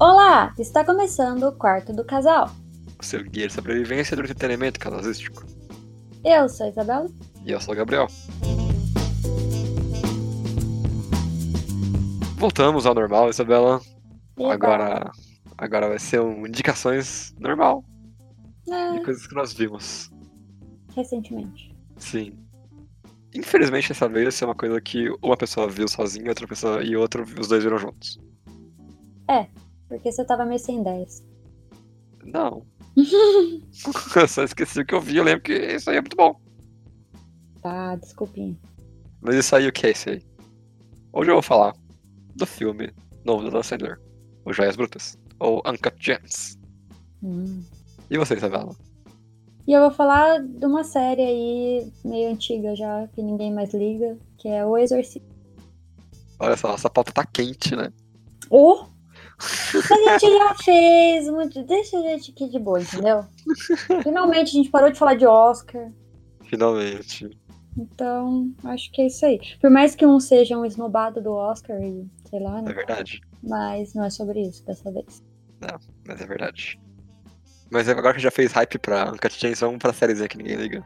Olá! Está começando o quarto do casal. O seu guia de sobrevivência do entretenimento casalístico. Eu sou a Isabela. E eu sou o Gabriel. Voltamos ao normal, Isabela. Agora, agora vai ser um indicações normal É, de coisas que nós vimos. recentemente. Sim. Infelizmente, dessa vez, ser uma coisa que uma pessoa viu sozinha, outra pessoa e outra, os dois viram juntos. Porque você tava meio sem ideias. Não. eu só esqueci o que eu vi, eu lembro que isso aí é muito bom. Tá, desculpinha. Mas isso aí, o que é isso aí? Hoje eu vou falar do filme novo da Dan Sandler, O Joias Brutas, ou Uncut Gems. Hum. E você, Isabela? E eu vou falar de uma série aí meio antiga já, que ninguém mais liga, que é O Exorcista. Olha só, essa pauta tá quente, né? Oh! A gente já fez muito. Deixa a gente aqui de boa, entendeu? Finalmente a gente parou de falar de Oscar. Finalmente. Então, acho que é isso aí. Por mais que um seja um esnobado do Oscar e sei lá, É né? verdade. Mas não é sobre isso dessa vez. Mas é verdade. Mas agora que já fez hype pra Uncut Gems, vamos pra sériezinha que ninguém liga.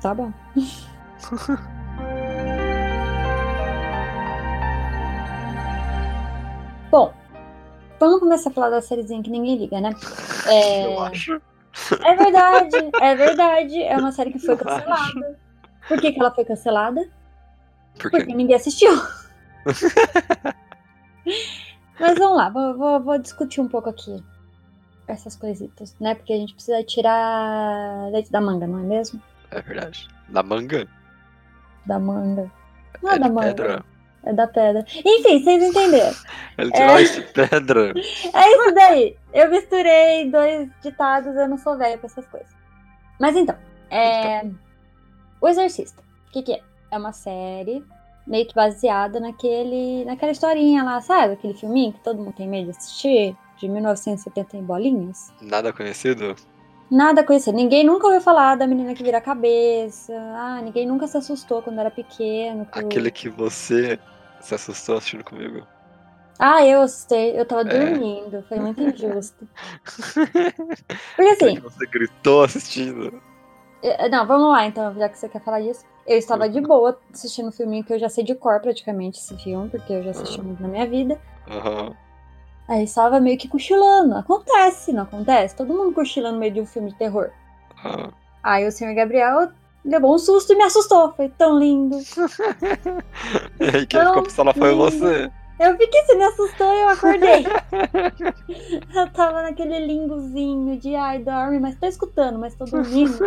Tá bom. Bom, vamos começar a falar da sériezinha que ninguém liga, né? É, Eu acho. é verdade, é verdade. É uma série que foi Eu acho. cancelada. Por que, que ela foi cancelada? Porque Porque ninguém assistiu. Mas vamos lá, vou, vou- vou discutir um pouco aqui essas coisitas, né? Porque a gente precisa tirar leite da manga, não é mesmo? é verdade. Da manga? Da manga. Não é, é da manga. pedra? É da pedra. Enfim, vocês entenderam. Ele tirou isso de pedra. É isso daí. Eu misturei dois ditados, eu não sou velha pra essas coisas. Mas então, é... O Exorcista. O que, que é? É uma série meio que baseada naquele, naquela historinha lá, sabe? Aquele filminho que todo mundo tem medo de assistir, de 1970 em bolinhas. Nada conhecido? Nada conhecido. Ninguém nunca ouviu falar da menina que vira a cabeça. Ah, ninguém nunca se assustou quando era pequeno. Aquele que você se assustou assistindo comigo. Ah, eu assustei. Eu tava É. dormindo. Foi muito injusto. Porque assim, você gritou assistindo. Eh, Não, vamos lá então, já que você quer falar isso. Eu estava de boa assistindo um filminho que eu já sei de cor praticamente esse filme, porque eu já assisti muito na minha vida. Aham. Aí estava meio que cochilando. Acontece, não acontece? Todo mundo cochila no meio de um filme de terror. aham. Aí o senhor Gabriel levou um susto e me assustou. Foi tão lindo. E aí quem ficou pistola foi você. Eu fiquei, você me assustou e eu acordei. eu tava naquele limbozinho de ai, dorme, mas tô escutando, mas tô dormindo.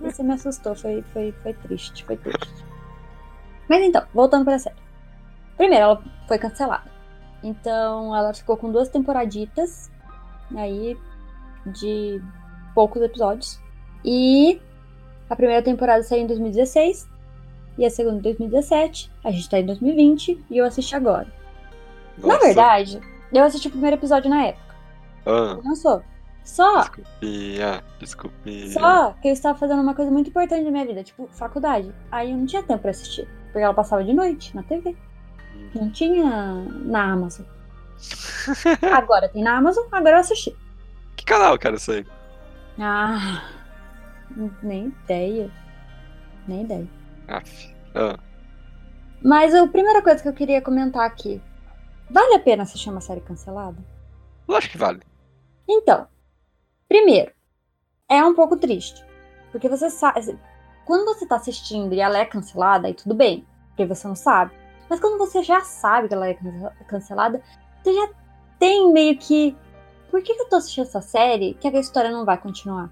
E você me assustou, foi, foi, foi triste, foi triste. Mas então, voltando pra série. Primeiro, ela foi cancelada. Então, ela ficou com duas temporaditas, aí, de poucos episódios. E a primeira temporada saiu em 2016, e a segunda em 2017. A gente tá em 2020, e eu assisti agora. Na Nossa. verdade, eu assisti o primeiro episódio na época. Ah, Lançou. Só desculpinha, desculpinha. Só que eu estava fazendo uma coisa muito importante na minha vida, tipo, faculdade. Aí eu não tinha tempo pra assistir. Porque ela passava de noite na TV. Não tinha na Amazon. Agora tem na Amazon, agora eu assisti. Que canal era isso aí? Ah, nem ideia. Nem ideia. Aff. Ah, Mas a primeira coisa que eu queria comentar aqui. Vale a pena assistir uma série cancelada? lógico que vale. Então, primeiro, é um pouco triste. Porque você sabe. Quando você tá assistindo e ela é cancelada, aí tudo bem. Porque você não sabe. Mas quando você já sabe que ela é cance- cancelada, você já tem meio que. Por que eu tô assistindo essa série que a história não vai continuar?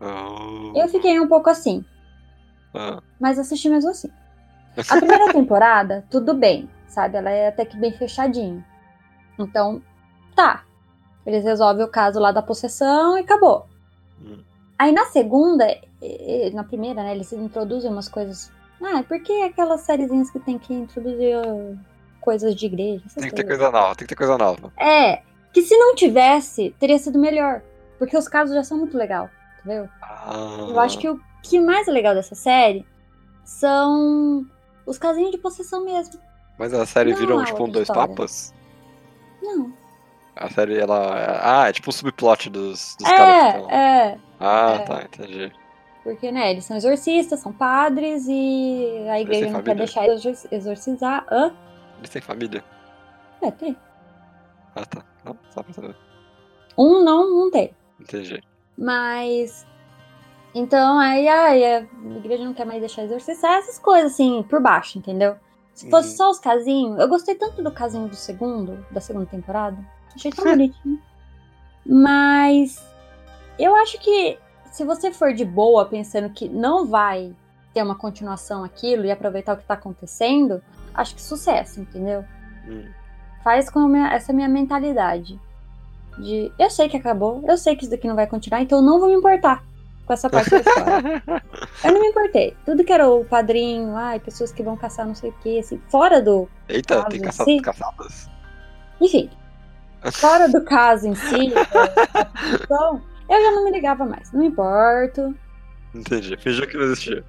Oh. Eu fiquei um pouco assim, Ah, mas assisti mesmo assim. A primeira temporada, tudo bem, sabe? Ela é até que bem fechadinha. Então, tá. Eles resolvem o caso lá da possessão e acabou. Hum. Aí na segunda, na primeira, né, eles introduzem umas coisas. Ah, por que aquelas sériezinhas que tem que introduzir ah, coisas de igreja? tem que ter coisa nova, tem que ter coisa nova. É, que se não tivesse, teria sido melhor. Porque os casos já são muito legal, entendeu? Ah, Eu acho que o que mais é legal dessa série são os casinhos de possessão mesmo. Mas a série Não, virou a tipo um dois história. papas? Não. A série, ela. Ah, é tipo um subplot dos, dos caras que É, estão. é. Ah, é. tá, entendi. Porque, né, eles são exorcistas, são padres e a igreja não quer deixar eles exor- exorcizar. Hã? Eles têm família? É, tem. Ah, tá. Não, só pra saber. Um não, não tem. Entendi. Mas. Então, aí, aí a igreja não quer mais deixar exorcizar, essas coisas assim, por baixo, entendeu? Se fosse Uhum. só os casinhos. Eu gostei tanto do casinho do segundo, da segunda temporada. Achei tão bonitinho. Mas. Eu acho que se você for de boa pensando que não vai ter uma continuação aquilo e aproveitar o que tá acontecendo, acho que sucesso, entendeu? Hum. faz com minha- essa minha mentalidade. De eu sei que acabou, eu sei que isso daqui não vai continuar, então eu não vou me importar com essa parte da história. eu não me importei. Tudo que era o padrinho, ai, pessoas que vão caçar não sei o que, assim, fora do. Eita, tem em caça... si? caçadas? Enfim, fora do caso em si, produção, eu já não me ligava mais. Não importo. Entendi. Fingiu que não existia.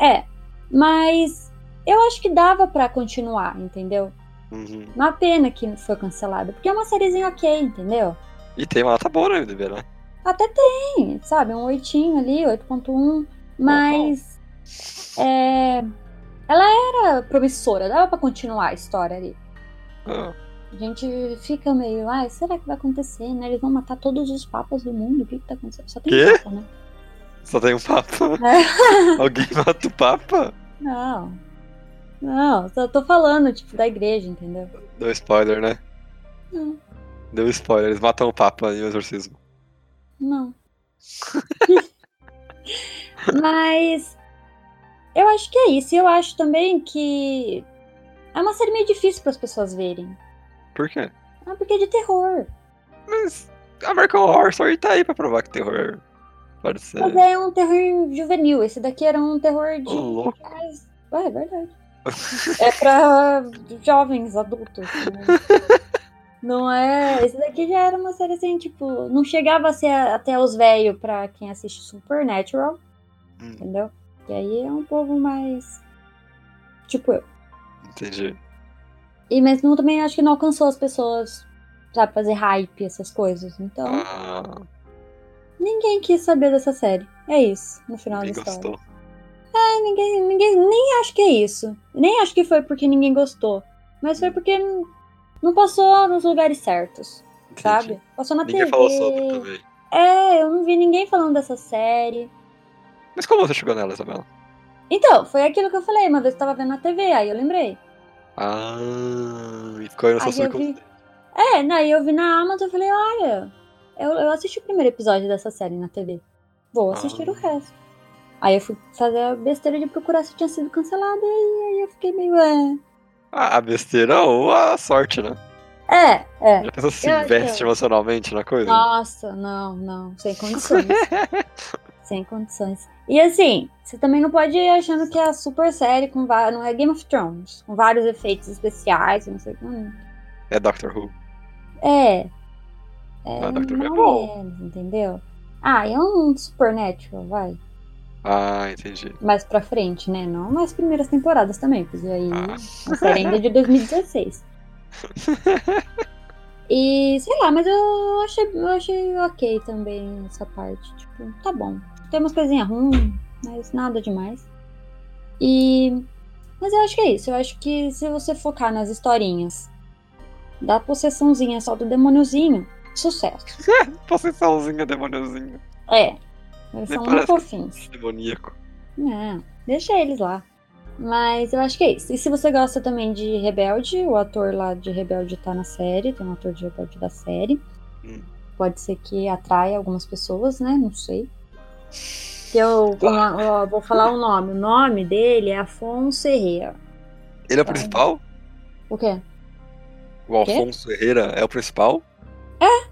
É, mas eu acho que dava pra continuar, entendeu? Uhum. Uma pena que foi cancelada, porque é uma sériezinha ok, entendeu? E tem uma nota boa no MDB, né? Até tem, sabe? Um oitinho ali, 8.1. Mas. É, ela era promissora, dava pra continuar a história ali. Ah, A gente fica meio, ai, será que vai acontecer, né? Eles vão matar todos os papas do mundo, o que que tá acontecendo? Só tem Quê? papa, né? só tem um papa. É. Alguém mata o papa? Não. Não, só tô falando, tipo, da igreja, entendeu? Deu spoiler, né? Não, Deu spoiler. Eles matam o papa em um exorcismo. não. Mas eu acho que é isso. E eu acho também que é uma série meio difícil para as pessoas verem. Por quê? Ah, porque é de terror. Mas American Horror Story tá aí pra provar que terror pode ser. Mas é um terror juvenil. Esse daqui era um terror de. Ô, louco. Ué, é verdade. É pra jovens, adultos. né? Não é. Esse daqui já era uma série assim, tipo, não chegava a ser até os velhos pra quem assiste Supernatural, Hum, entendeu? E aí é um povo mais. Tipo eu. entendi. E mesmo também acho que não alcançou as pessoas, sabe, fazer hype, essas coisas. Então, Ah, ninguém quis saber dessa série. É isso, no final ninguém da história. gostou. É, ninguém, ninguém, nem acho que é isso. Nem acho que foi porque ninguém gostou. Mas foi porque não passou nos lugares certos, Entendi. sabe? Passou na Ninguém TV. falou sobre também. É, eu não vi ninguém falando dessa série. Mas como você chegou nela, Isabela? Então, foi aquilo que eu falei, uma vez eu tava vendo na TV, aí eu lembrei. Ah, e ficou aí na sua Aí eu vi. É, aí eu vi na Amazon e falei, olha, eu, eu assisti o primeiro episódio dessa série na TV. Vou assistir Ah. o resto. Aí eu fui fazer a besteira de procurar se tinha sido cancelada e aí eu fiquei meio. É, Ah, a besteira ou a sorte, né? é. é. Já pensou se se Eu investe que- emocionalmente na coisa? Nossa, não, não, sem condições. sem condições. E assim, você também não pode ir achando que é a super série com vários. Não é Game of Thrones, com vários efeitos especiais, não sei o que. Não. É Doctor Who. É. É, Doctor Who é bom. menos, entendeu? Ah, é um Supernatural, vai. Ah, entendi. Mais pra frente, né? Não nas primeiras temporadas também, porque aí Ah. a série ainda é de 2016. E sei lá, mas eu achei, eu achei ok também essa parte. Tipo, tá bom. Tem umas coisinhas ruins, mas nada demais. E. Mas eu acho que é isso. Eu acho que se você focar nas historinhas da possessãozinha só do demôniozinho, sucesso. Possessãozinha, demôniozinho. É. Eles Nem são muito fofinhos. Demoníaco. É, deixa eles lá. Mas eu acho que é isso. E se você gosta também de Rebelde, o ator lá de Rebelde tá na série, tem um ator de Rebelde da série. Hum. Pode ser que atraia algumas pessoas, né? Não sei. Eu, eu vou falar o nome. O nome dele é Afonso Herrera. Ele é o Tá. principal? O quê? O Quê? Alfonso Herrera é o principal? É.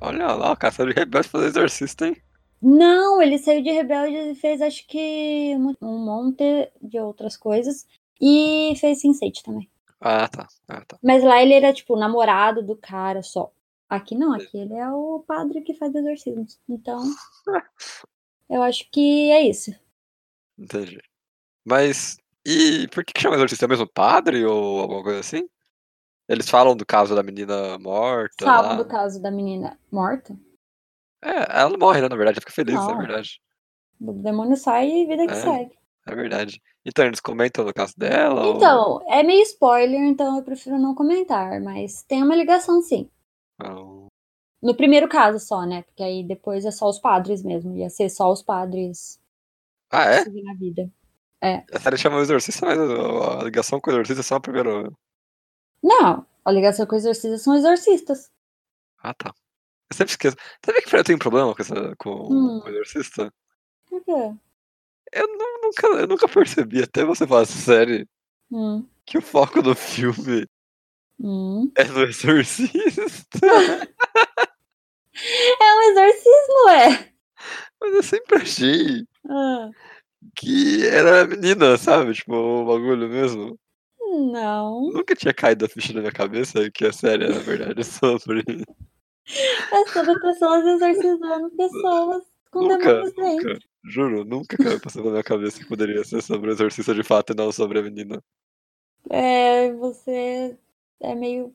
Olha lá, o caçador de rebelde fazer exorcista, hein? Não, ele saiu de Rebelde e fez acho que um monte de outras coisas. E fez Sense8 também. Ah, tá. Ah, tá. Mas lá ele era, tipo, namorado do cara só. Aqui não, aqui ele é o padre que faz exorcismos. Então, eu acho que é isso. Entendi. Mas, e por que, que chama exorcista? É o mesmo padre ou alguma coisa assim? Eles falam do caso da menina morta. Falam lá. do caso da menina morta. É, ela não morre, né? Na verdade, ela fica feliz, Não. é verdade. O demônio sai e vida que É. segue. É verdade. Então, eles comentam no caso dela? ou- Então, é meio spoiler, então eu prefiro não comentar, mas tem uma ligação sim. ou- No primeiro caso só, né? Porque aí depois é só os padres mesmo. Ia ser só os padres Ah, é? a vida. A série chama o Exorcista, mas a ligação com o Exorcista é só a primeira. Não, a ligação com os exorcistas são exorcistas. Ah, tá. Eu sempre esqueço. Sabe que eu tenho um problema com, essa, com Hum. o Exorcista? Por quê? Eu nu- nunca, eu nunca percebi, até você falar essa série, Hum, que o foco do filme hum. é no Exorcista. É um exorcismo, é. Mas eu sempre achei Ah, que era a menina, sabe? Tipo, o bagulho mesmo. não. Nunca tinha caído a ficha na minha cabeça que a série na verdade, sobre. É sobre pessoas exorcizando pessoas com Nunca, demônios dentro. nunca. Juro, nunca caiu passando na minha cabeça que poderia ser sobre o exorcista de fato e não sobre a menina. É, você é meio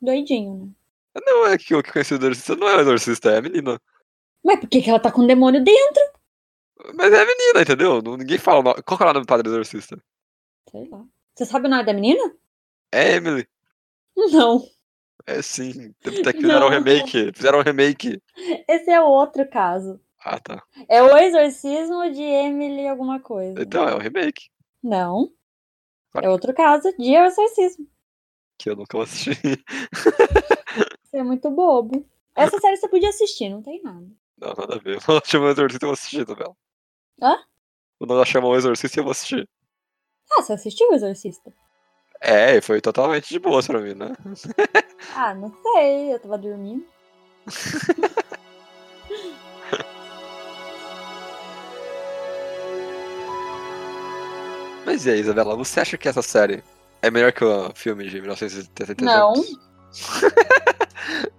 doidinho, né? Não é que o que conheci o exorcista não é o exorcista, é a menina. Mas por que, que ela tá com o demônio dentro? Mas é a menina, entendeu? Ninguém fala o nome. Qual que é o nome do padre exorcista? Sei lá. Você sabe o nome da menina? É Emily. Não. É sim. Até que fizeram um remake. Fizeram um remake. Esse é outro caso. Ah, tá. É o exorcismo de Emily alguma coisa. Então, é o remake. Não. Claro. É outro caso de exorcismo. Que eu nunca vou assistir. Você é muito bobo. Essa série você podia assistir, não tem nada. Não, nada a ver. Quando ela chama o exorcista, eu vou assistir, Isabela. Hã? Quando ela chama o exorcista, eu vou assistir. Ah, você assistiu o Exorcista? É, foi totalmente de boa pra mim, né? Ah, não sei, eu tava dormindo. Mas e aí, Isabela, você acha que essa série é melhor que o filme de 1973? Não.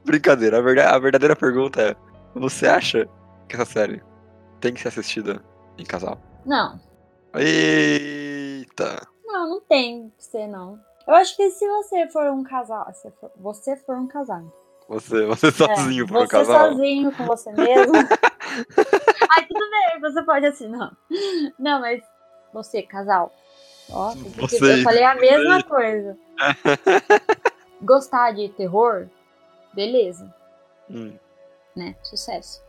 Brincadeira, a verdadeira, a verdadeira pergunta é: você acha que essa série tem que ser assistida em casal? Não. Eita! Não, tem que ser, não. Eu acho que se você for um casal. Se for- você for um casal. Você, você sozinho é, por um você casal? sozinho com você mesmo. Ai, tudo bem, você pode assim, não. Não, mas você, casal. Ó, Você, eu falei a você. mesma coisa. Gostar de terror? Beleza, Hum, né? Sucesso.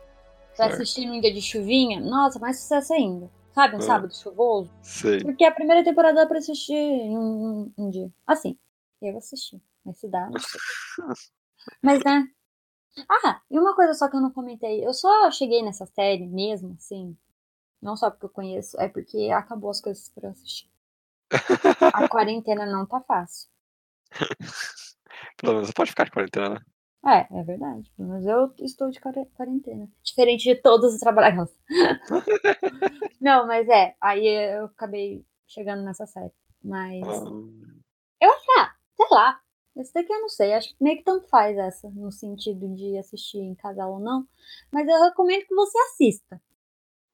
Pra Certo. assistir num dia de chuvinha? Nossa, mais sucesso ainda. Sabe, um É. sábado chuvoso? sei. Porque a primeira temporada dá pra assistir em um, um- dia. Assim, eu assisti. Mas se dá, não sei. Mas, né? Ah, e uma coisa só que eu não comentei. Eu só cheguei nessa série mesmo, assim. Não só porque eu conheço, é porque acabou as coisas pra eu assistir. A quarentena não tá fácil. Pelo menos você pode ficar de quarentena, né? É, é verdade. Mas eu estou de quare- quarentena. Diferente de todos os trabalhadores. não, mas é. Aí eu acabei chegando nessa série. Mas. Hum, Sei lá. Esse daqui eu não sei. Acho que meio que tanto faz essa, no sentido de assistir em casal ou não. Mas eu recomendo que você assista.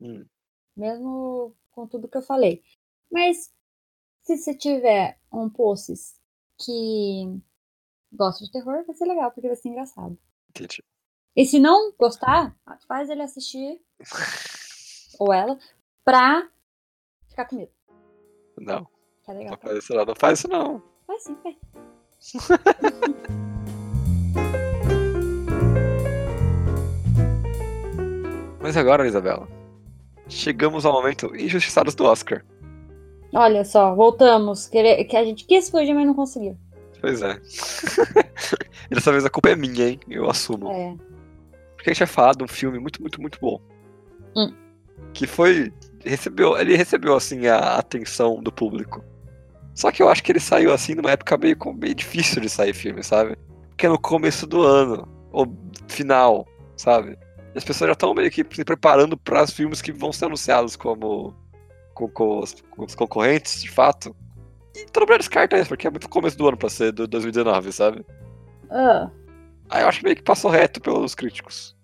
hum. Mesmo com tudo que eu falei. Mas se você tiver um posses que gosta de terror, vai ser legal, porque vai ser engraçado. Entendi. E se não gostar, faz ele assistir, ou ela, pra ficar com medo. Não, é legal. não faz isso não. Não faz isso não. Vai sim, vai. Mas agora, Isabela, chegamos ao momento injustiçados do Oscar. Olha só, voltamos. Que a gente quis fugir, mas não conseguiu. Pois é. e dessa vez a culpa é minha, hein? Eu assumo. É. Porque a gente vai falar de um filme muito, muito, muito bom. Hum. Que foi. Recebeu, ele recebeu, assim, a atenção do público. Só que eu acho que ele saiu, assim, numa época meio, meio difícil de sair filme, sabe? Porque é no começo do ano, ou final, sabe? E as pessoas já estão meio que se preparando para os filmes que vão ser anunciados como. Com, com os, com os concorrentes, de fato. E todo mundo descarta isso, porque é muito começo do ano pra ser do 2019, sabe? Ah, Aí eu acho que meio que passou reto pelos críticos.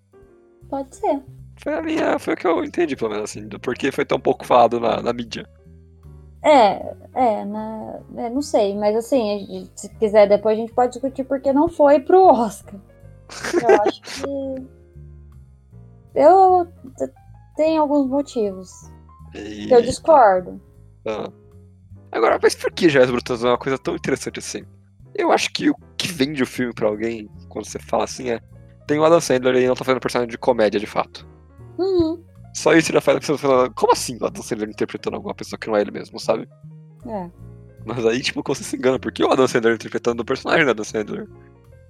pode ser. Foi a minha. Foi o que eu entendi, pelo menos, assim, do porquê foi tão pouco falado na, na mídia. É, é, né? É, não sei, mas assim, se quiser depois a gente pode discutir porque não foi pro Oscar. Eu acho que. Eu tenho alguns motivos. Eu discordo. Ah. Agora, mas por que Joias Brutas é uma coisa tão interessante assim? Eu acho que o que vende o filme pra alguém, quando você fala assim, é. Tem o Adam Sandler e não tá fazendo personagem de comédia de fato. Uhum. Só isso já faz a pessoa falar, como assim o Adam Sandler interpretando alguma pessoa que não é ele mesmo, sabe? É. Mas aí, tipo, você se engana, porque o Adam Sandler interpretando o personagem do Adam Sandler,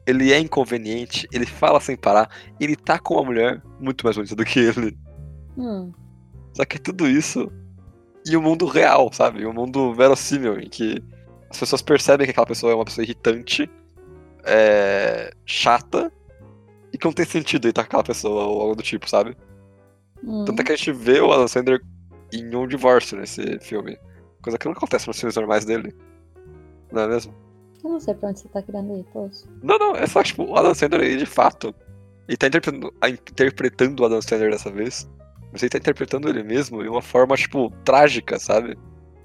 ele é inconveniente, ele fala sem parar, ele tá com uma mulher muito mais bonita do que ele. Hum. Só que tudo isso e o mundo real, sabe? O mundo verossímil, em que as pessoas percebem que aquela pessoa é uma pessoa irritante, é... chata, e que não tem sentido estar com aquela pessoa ou algo do tipo, sabe? Hum. Tanto é que a gente vê o Adam Sandler em um divórcio nesse filme. Coisa que não acontece nos filmes normais dele. Não é mesmo? Eu não sei pra onde você tá querendo ir, poxa. Não, não, é só tipo, o Adam Sandler, de fato, ele tá interpretando, interpretando o Adam Sandler dessa vez. Mas ele tá interpretando ele mesmo de uma forma, tipo, trágica, sabe?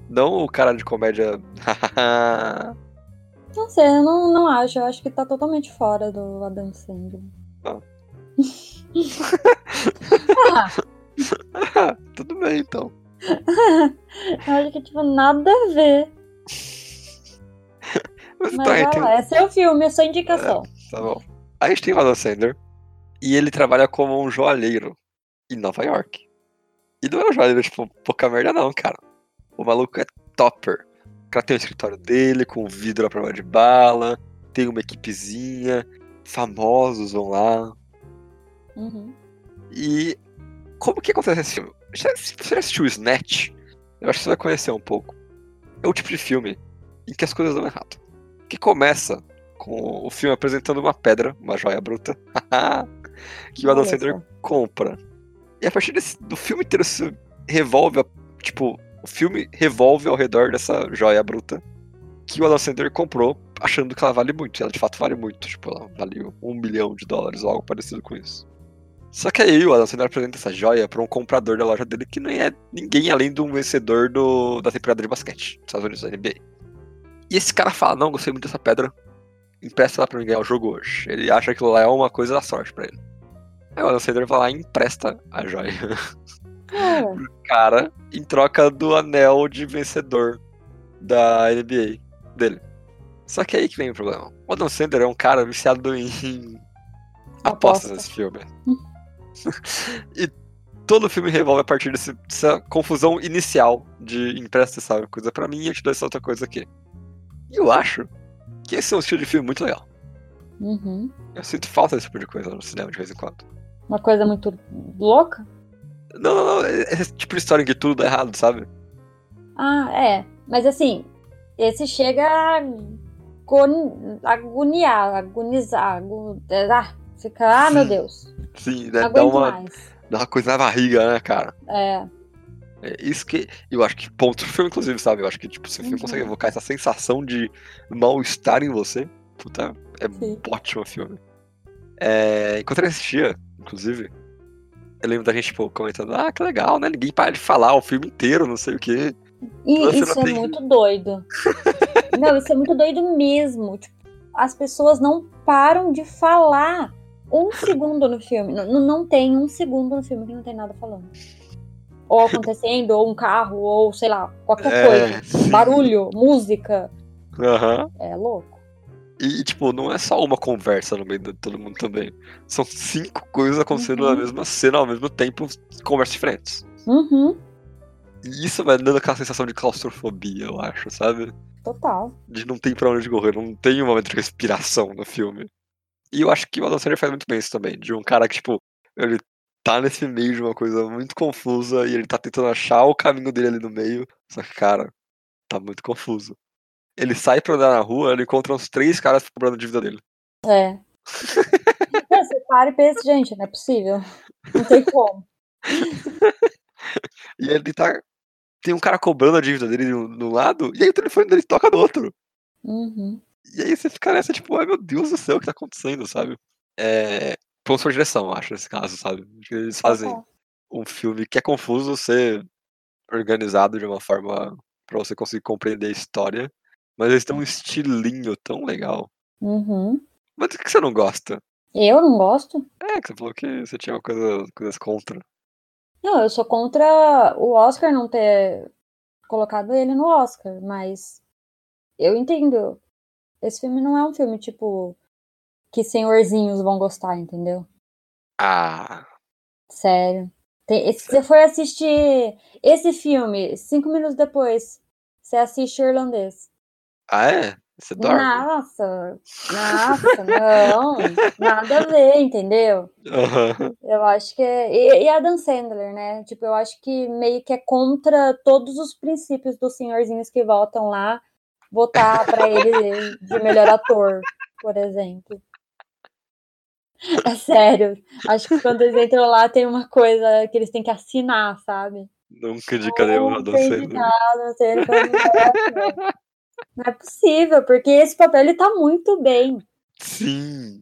Não o cara de comédia. não sei, eu não, não acho. Eu acho que tá totalmente fora do Adam Sandler. Ah. ah. Tudo bem, então. eu acho que, tipo, nada a ver. Mas, Mas tá, tem... lá, é o filme, é sua indicação. É, tá bom. Aí a gente tem o Adam Sandler. E ele trabalha como um joalheiro em Nova York. E não é um joalheiro, tipo, pouca merda não, cara. O maluco é topper. O cara tem o escritório dele, com vidro à prova de bala, tem uma equipezinha, famosos vão lá. Uhum. E como que acontece esse filme? Se você assistiu o Snatch, eu acho que você vai conhecer um pouco. É o tipo de filme em que as coisas dão errado. Que começa com o filme apresentando uma pedra, uma joia bruta, que o Adam Sandler compra. E a partir desse, do filme inteiro se revolve, tipo, o filme revolve ao redor dessa joia bruta que o Adam Sandler comprou achando que ela vale muito. E ela de fato vale muito. Tipo, ela vale um milhão de dólares ou algo parecido com isso. Só que aí o Adam Sandler apresenta essa joia para um comprador da loja dele que não é ninguém além de um vencedor do, da temporada de basquete dos Estados Unidos, da NBA. E esse cara fala: Não, gostei muito dessa pedra, empresta ela pra mim ganhar o jogo hoje. Ele acha que lá é uma coisa da sorte para ele. Aí o Adam Sandler vai lá e empresta a joia é. pro cara em troca do anel de vencedor da NBA dele. Só que aí que vem o problema. O Adam Sandler é um cara viciado em apostas nesse filme. e todo o filme revolve a partir desse, dessa confusão inicial de empresta, sabe? Coisa para mim e eu te dou essa outra coisa aqui. E eu acho que esse é um estilo de filme muito legal. Uhum. Eu sinto falta desse tipo de coisa no cinema de vez em quando. Uma coisa muito louca? Não, não, não. É esse tipo de história em que tudo dá errado, sabe? Ah, é. Mas assim, esse chega a agoniar, agonizar. Agon... Ah, fica, ah, meu Deus. Sim, né? Dá uma, mais. dá uma coisa na barriga, né, cara? É. É isso que eu acho que ponto do filme, inclusive, sabe? Eu acho que tipo, se o filme uhum. consegue evocar essa sensação de mal-estar em você, puta, é Sim. ótimo filme. É, enquanto eu assistia, inclusive, eu lembro da gente, tipo, comentando, ah, que legal, né? Ninguém para de falar o filme inteiro, não sei o quê. E isso é tem... muito doido. não, isso é muito doido mesmo. Tipo, as pessoas não param de falar um segundo no filme. Não, não tem um segundo no filme que não tem nada falando. Ou acontecendo, ou um carro, ou sei lá, qualquer é, coisa. Sim. Barulho, música. Uhum. É louco. E, tipo, não é só uma conversa no meio de todo mundo também. São cinco coisas acontecendo uhum. na mesma cena ao mesmo tempo, conversas diferentes. Uhum. E isso vai dando aquela sensação de claustrofobia, eu acho, sabe? Total. De não tem pra onde correr, não tem um momento de respiração no filme. E eu acho que o Adam Sandler faz muito bem isso também, de um cara que, tipo, ele tá nesse meio de uma coisa muito confusa e ele tá tentando achar o caminho dele ali no meio. Só que, cara, tá muito confuso ele sai pra andar na rua, ele encontra uns três caras cobrando a dívida dele. É. Você para e pensa, gente, não é possível. Não tem como. e ele tá. Tem um cara cobrando a dívida dele no, lado, e aí o telefone dele toca do outro. Uhum. E aí você fica nessa, tipo, ai meu Deus do céu, o que tá acontecendo, sabe? É. Ponto por direção, acho, nesse caso, sabe? Eles fazem uhum. um filme que é confuso ser organizado de uma forma pra você conseguir compreender a história. Mas eles têm um estilinho tão legal. Uhum. Mas o que você não gosta? Eu não gosto. É, que você falou que você tinha coisa, coisas contra. Não, eu sou contra o Oscar não ter colocado ele no Oscar, mas eu entendo. Esse filme não é um filme, tipo, que senhorzinhos vão gostar, entendeu? Ah, Sério. Tem- se você for assistir esse filme, cinco minutos depois, você assiste o irlandês. Ah é? Você dorme? Nossa, nossa, não, nada a ver, entendeu? Aham. Eu acho que é. E, e a Dan Sandler, né? Tipo, eu acho que meio que é contra todos os princípios dos senhorzinhos que votam lá votar pra ele de melhor ator, por exemplo. É sério. Acho que quando eles entram lá tem uma coisa que eles têm que assinar, sabe? Nunca indica nenhuma Nunca Dan Sandler. Não é, é possível, porque esse papel ele tá muito bem. Sim.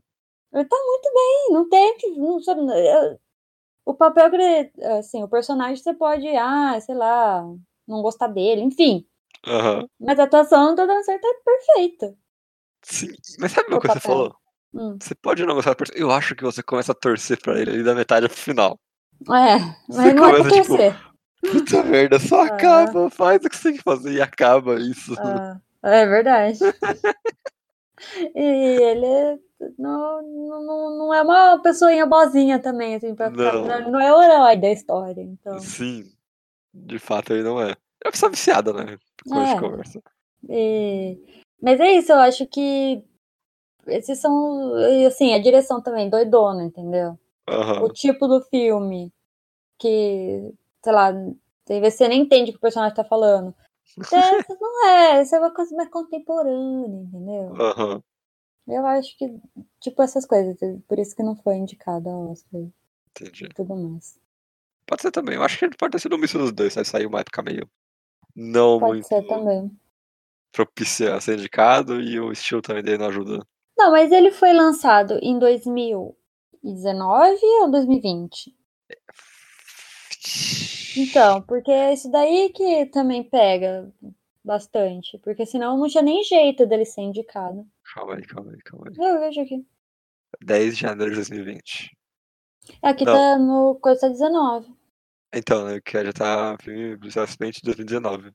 Ele tá muito bem, não tem que. Não, sabe, o papel que ele. Assim, o personagem você pode, ah, sei lá, não gostar dele, enfim. Aham. Mas a atuação do Dan Sandler tá perfeita. Sim. Mas sabe uma O coisa que você falou? Hum. Você pode não gostar do personagem. Eu acho que você começa a torcer pra ele ali da metade pro final. É, Você mas não é pra começa, tipo, torcer. Puta merda, só Ah. acaba, faz o que você tem que fazer e acaba isso. Ah, é verdade. E ele não, não, não é uma pessoinha boazinha também, assim, pra ficar, Não. não. é o herói da história, então. Sim. De fato ele não é. É uma pessoa viciada, né? Gente É. conversa. E- Mas é isso, eu acho que esses são, assim, a direção também, doidona, entendeu? Aham. O tipo do filme que, sei lá, tem vezes você nem entende o que o personagem tá falando. Essa não é, essa é uma coisa mais contemporânea, entendeu? Aham. Eu acho que, tipo, essas coisas, por isso que não foi indicada ao Oscar Entendi. e tudo mais. Pode ser também. Eu acho que pode ter sido um misto dos dois. Aí saiu uma época meio. Não Pode muito ser também. propícia a ser indicado e o estilo também dele não ajuda. Não, mas ele foi lançado em 2019 ou 2020? Então, porque é isso daí que também pega bastante. Porque senão não tinha nem jeito dele ser indicado. Calma aí, calma aí, calma aí. Eu vejo aqui. 10 de janeiro de 2020. Aqui Não. tá no coisa tá 19. Então, né? Que já tá filme de 2019.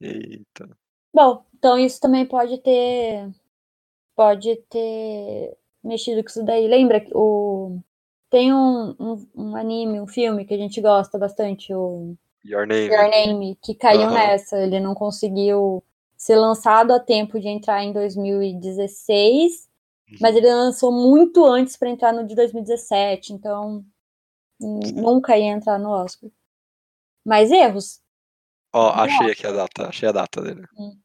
Eita. Bom, então isso também pode ter. Pode ter mexido com isso daí. Lembra que o. Tem um, um, um anime, um filme que a gente gosta bastante, o Your Name. Your Name, que caiu Aham. nessa. Ele não conseguiu ser lançado a tempo de entrar em 2016, mas ele lançou muito antes para entrar no de 2017, então nunca ia entrar no Oscar. Mas erros. Ó, achei aqui a data. Achei a data dele. Hum.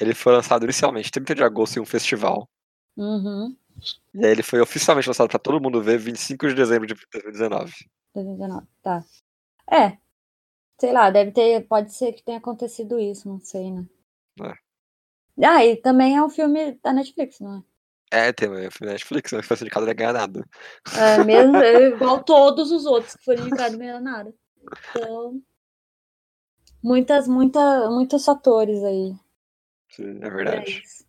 Ele foi lançado inicialmente 30 de agosto em um festival. Uhum. E aí ele foi oficialmente lançado pra todo mundo ver 25 de dezembro de 2019. 2019, tá. É. Sei lá, deve ter. Pode ser que tenha acontecido isso, não sei, né? Ah, e também é um filme da Netflix, não é? É, tem o filme Netflix, não foi indicado, não ia ganhar nada. É, mesmo, é igual todos os outros que foram indicados, não ganharam nada. Então. Muitas, muita, muitos fatores aí. Sim, é verdade. isso.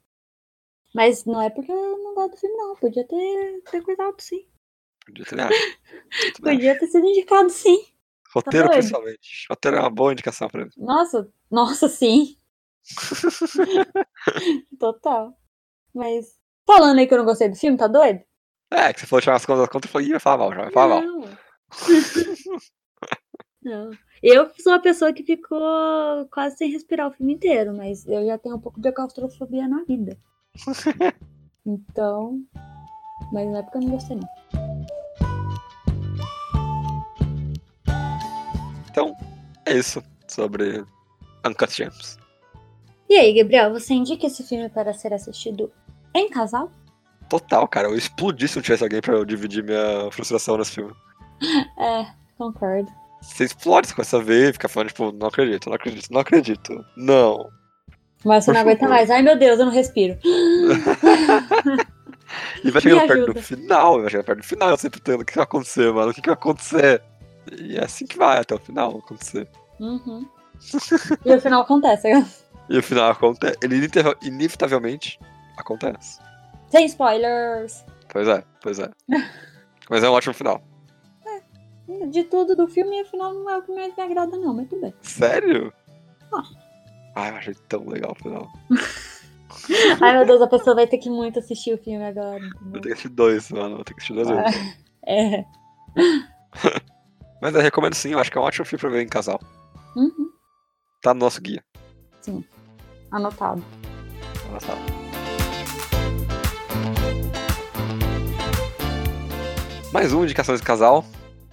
Mas não é porque eu não gosto do filme, não. Podia ter, ter cuidado, sim. Podia ter. Podia ter sido indicado, sim. Roteiro, doido? principalmente. Roteiro é uma boa indicação pra ele. Nossa, nossa, sim. Total. Mas. Falando aí que eu não gostei do filme, tá doido? É, que você falou tirar as contas da conta e falou, ih, vai falar mal, já vai falar mal. Não. não. Eu sou uma pessoa que ficou quase sem respirar o filme inteiro, mas eu já tenho um pouco de claustrofobia na vida. Então. Mas na época eu não gostei, não. Então, é isso sobre Uncut Gems. E aí, Gabriel, você indica esse filme para ser assistido em casal? Total, cara. Eu explodi se não tivesse alguém pra eu dividir minha frustração nesse filme. É, concordo. Você explode, você começa a ver e fica falando, tipo, não acredito, não acredito, não acredito. Não. Mas você Por não aguenta favor. mais. Ai, meu Deus, eu não respiro. E vai chegando Me perto ajuda. do final, vai chegando perto do final, eu sempre tendo o que vai acontecer, mano, o que, que vai acontecer? E é assim que vai até o final acontecer. Uhum. E o final acontece. E o final acontece. Ele inevita- inevitavelmente acontece. Sem spoilers. Pois é, pois é. Mas é um ótimo final. De tudo do filme, o final não é o que mais me agrada, não, mas tudo bem. Sério? Ah. Ai, eu achei tão legal o final. Ai, meu Deus, a pessoa vai ter que muito assistir o filme agora. Vou entendeu? ter que assistir dois, mano. Vou ter que assistir dois vezes. É. Mas eu recomendo sim, eu acho que é um ótimo filme pra ver em casal. Uhum. Tá no nosso guia. Anotado. Nossa. Mais uma indicações de casal.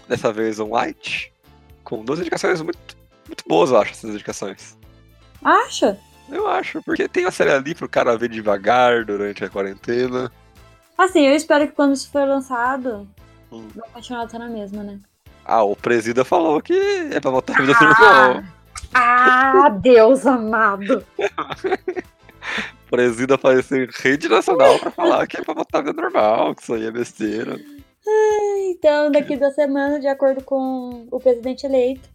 Dessa vez um light. Com duas indicações muito, muito boas, eu acho, essas indicações. Acha? Eu acho, porque tem uma série ali pro cara ver devagar durante a quarentena. Assim, eu espero que quando isso for lançado, Hum. vai continuar sendo a mesma, né? Ah, o presida falou que é pra botar a vida normal. Ah, Deus amado! Presida apareceu em rede nacional pra falar que é pra botar a vida normal, que isso aí é besteira. Então, daqui duas semanas, de acordo com o presidente eleito,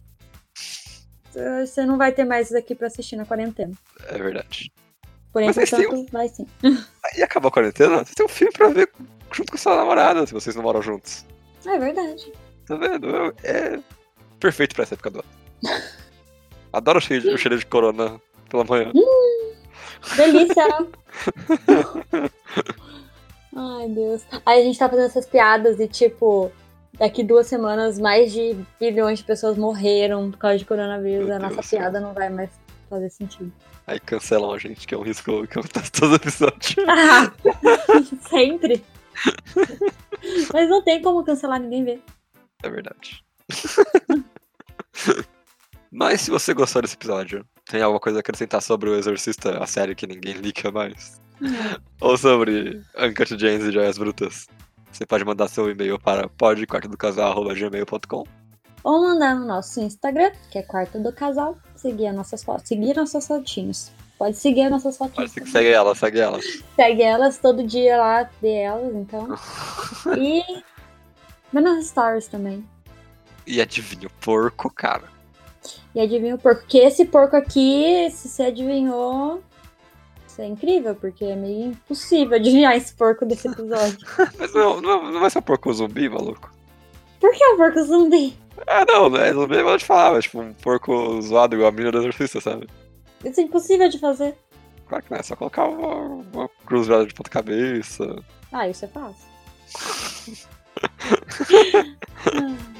você não vai ter mais isso aqui pra assistir na quarentena. É verdade. Porém, Mas vocês têm portanto, vai sim. Aí acaba a quarentena, vocês têm um filme pra ver junto com sua namorada, se vocês não moram juntos. É verdade. Tá vendo? É perfeito pra essa época do ano. Adoro o cheiro, o cheiro de corona pela manhã. Delícia! Ai, Deus. Aí a gente tá fazendo essas piadas e, tipo, daqui duas semanas mais de bilhões de pessoas morreram por causa de coronavírus. Meu a nossa Deus piada não vai mais fazer sentido. Aí cancelam a gente, que é um risco que acontece todo episódio. Ah, sempre. Mas não tem como cancelar ninguém ver. É verdade. Mas se você gostou desse episódio, tem alguma coisa a acrescentar sobre o Exorcista, a série que ninguém liga mais? Ou sobre Uncut James e Joias Brutas? Você pode mandar seu e-mail para podquartodocasal.gmail.com Ou mandar no nosso Instagram, que é Quarto do Casal, seguir as nossas fotos, seguir nossas fotinhos. Pode seguir as nossas fotinhos. Pode, segue ela, segue ela. Segue elas todo dia lá, vê elas, então. E. Vê nas stories também. E adivinha, o porco, cara. E adivinha o porco. Porque esse porco aqui, se você adivinhou. Isso é incrível, porque é meio impossível adivinhar esse porco desse episódio. Mas não, não, não vai ser um porco zumbi, maluco? Por que é o porco zumbi? Ah, não, não é zumbi, mas eu te falava, é tipo um porco zoado igual a menina do exorcista, sabe? Isso é impossível de fazer. Claro que não é só colocar uma, uma cruz de ponta cabeça. Ah, isso é fácil.